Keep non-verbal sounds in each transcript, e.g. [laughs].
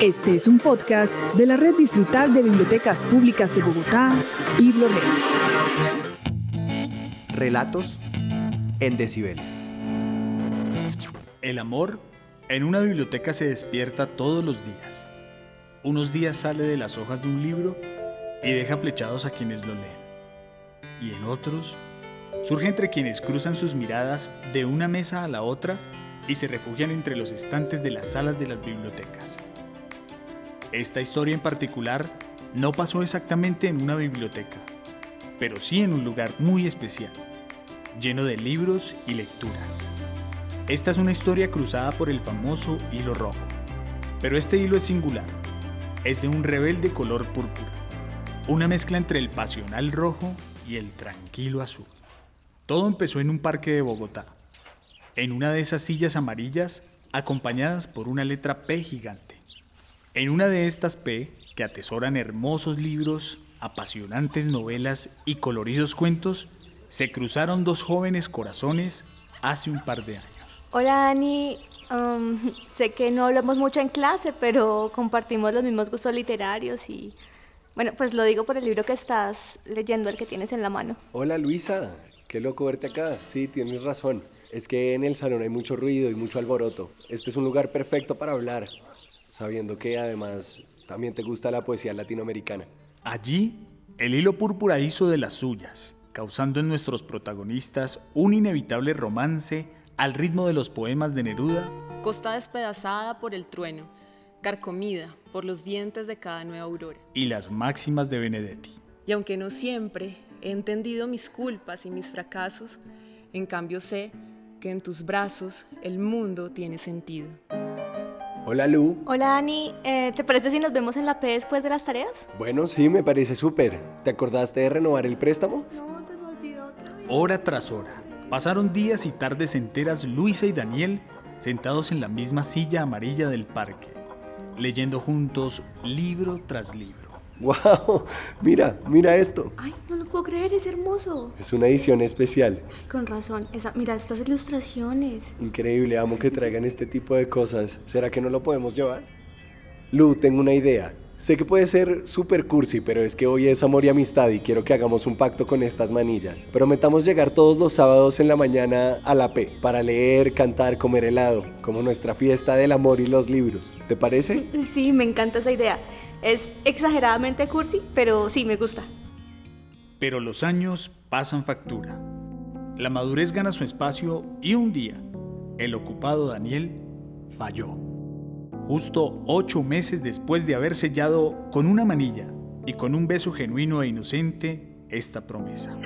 Este es un podcast de la Red Distrital de Bibliotecas Públicas de Bogotá, BibloRed. Relatos en decibeles. El amor en una biblioteca se despierta todos los días. Unos días sale de las hojas de un libro y deja flechados a quienes lo leen. Y en otros surge entre quienes cruzan sus miradas de una mesa a la otra y se refugian entre los estantes de las salas de las bibliotecas. Esta historia en particular no pasó exactamente en una biblioteca, pero sí en un lugar muy especial, lleno de libros y lecturas. Esta es una historia cruzada por el famoso hilo rojo, pero este hilo es singular, es de un rebelde color púrpura, una mezcla entre el pasional rojo y el tranquilo azul. Todo empezó en un parque de Bogotá, en una de esas sillas amarillas acompañadas por una letra P gigante. En una de estas P, que atesoran hermosos libros, apasionantes novelas y coloridos cuentos, se cruzaron dos jóvenes corazones hace un par de años. Hola Ani, um, sé que no hablamos mucho en clase, pero compartimos los mismos gustos literarios y bueno, pues lo digo por el libro que estás leyendo, el que tienes en la mano. Hola Luisa, qué loco verte acá. Sí, tienes razón. Es que en el salón hay mucho ruido y mucho alboroto. Este es un lugar perfecto para hablar, sabiendo que además también te gusta la poesía latinoamericana. Allí, el hilo púrpura hizo de las suyas, causando en nuestros protagonistas un inevitable romance al ritmo de los poemas de Neruda. Costa despedazada por el trueno, carcomida por los dientes de cada nueva aurora. Y las máximas de Benedetti. Y aunque no siempre he entendido mis culpas y mis fracasos, en cambio sé que en tus brazos el mundo tiene sentido. Hola Lu. Hola Ani, eh, ¿te parece si nos vemos en la P después de las tareas? Bueno, sí, me parece súper. ¿Te acordaste de renovar el préstamo? No, se me olvidó otra vez. Hora tras hora, pasaron días y tardes enteras Luisa y Daniel sentados en la misma silla amarilla del parque, leyendo juntos libro tras libro. ¡Wow! Mira, mira esto. Ay, no lo puedo creer, es hermoso. Es una edición especial. Ay, con razón, esa, mira estas ilustraciones. Increíble, amo que traigan este tipo de cosas. ¿Será que no lo podemos llevar? Lu, tengo una idea. Sé que puede ser super cursi, pero es que hoy es amor y amistad y quiero que hagamos un pacto con estas manillas. Prometamos llegar todos los sábados en la mañana a la P para leer, cantar, comer helado, como nuestra fiesta del amor y los libros. ¿Te parece? [laughs] Sí, me encanta esa idea. Es exageradamente cursi, pero sí, me gusta. Pero los años pasan factura. La madurez gana su espacio y un día, el ocupado Daniel falló. Justo ocho meses después de haber sellado con una manilla y con un beso genuino e inocente esta promesa.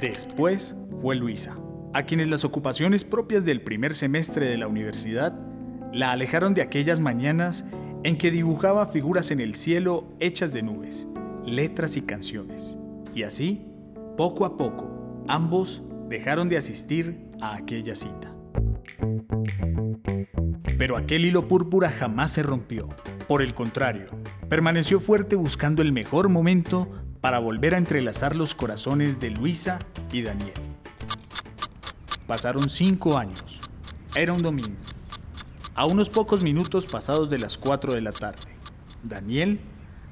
Después fue Luisa, a quienes las ocupaciones propias del primer semestre de la universidad la alejaron de aquellas mañanas en que dibujaba figuras en el cielo hechas de nubes, letras y canciones. Y así, poco a poco, ambos dejaron de asistir a aquella cita. Pero aquel hilo púrpura jamás se rompió. Por el contrario, permaneció fuerte buscando el mejor momento para volver a entrelazar los corazones de Luisa y Daniel. Pasaron cinco años. Era un domingo. A unos pocos minutos pasados de las 4 de la tarde, Daniel,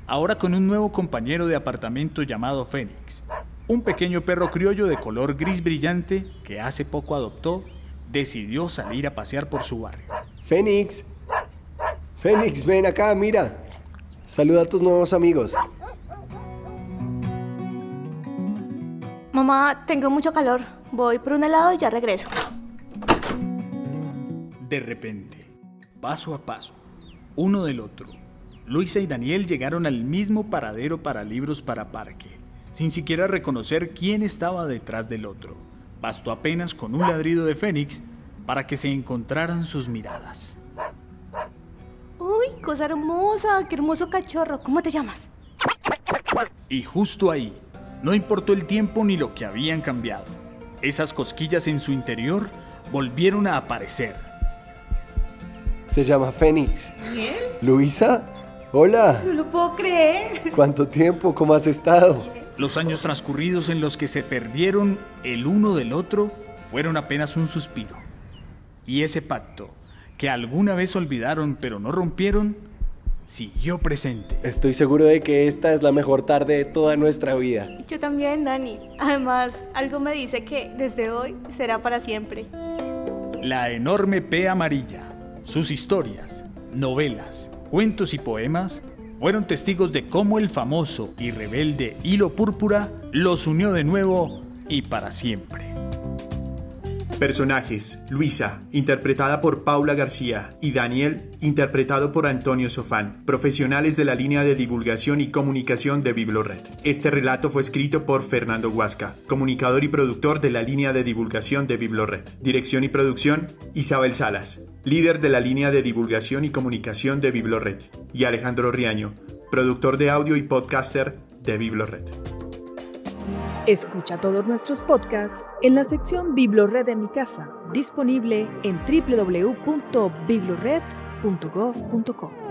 ahora con un nuevo compañero de apartamento llamado Fénix, un pequeño perro criollo de color gris brillante que hace poco adoptó, decidió salir a pasear por su barrio. Fénix. Fénix, ven acá, mira. Saluda a tus nuevos amigos. Mamá, tengo mucho calor. Voy por un helado y ya regreso. De repente, paso a paso, uno del otro, Luisa y Daniel llegaron al mismo paradero para libros para parque, sin siquiera reconocer quién estaba detrás del otro. Bastó apenas con un ladrido de Fénix para que se encontraran sus miradas. Uy, cosa hermosa, qué hermoso cachorro. ¿Cómo te llamas? Y justo ahí, no importó el tiempo ni lo que habían cambiado. Esas cosquillas en su interior volvieron a aparecer. Se llama Fénix. ¿Él? Luisa, hola. No lo puedo creer. ¿Cuánto tiempo? ¿Cómo has estado? Los años transcurridos en los que se perdieron el uno del otro fueron apenas un suspiro. Y ese pacto, que alguna vez olvidaron pero no rompieron, siguió presente. Estoy seguro de que esta es la mejor tarde de toda nuestra vida. Yo también, Dani. Además, algo me dice que desde hoy será para siempre. La enorme P amarilla, sus historias, novelas, cuentos y poemas fueron testigos de cómo el famoso y rebelde hilo púrpura los unió de nuevo y para siempre. Personajes: Luisa, interpretada por Paula García, y Daniel, interpretado por Antonio Sofán, profesionales de la línea de divulgación y comunicación de Biblored. Este relato fue escrito por Fernando Huasca, comunicador y productor de la línea de divulgación de Biblored. Dirección y producción: Isabel Salas, líder de la línea de divulgación y comunicación de Biblored, y Alejandro Riaño, productor de audio y podcaster de Biblored. Escucha todos nuestros podcasts en la sección Biblored de mi casa, disponible en www.biblored.gov.co.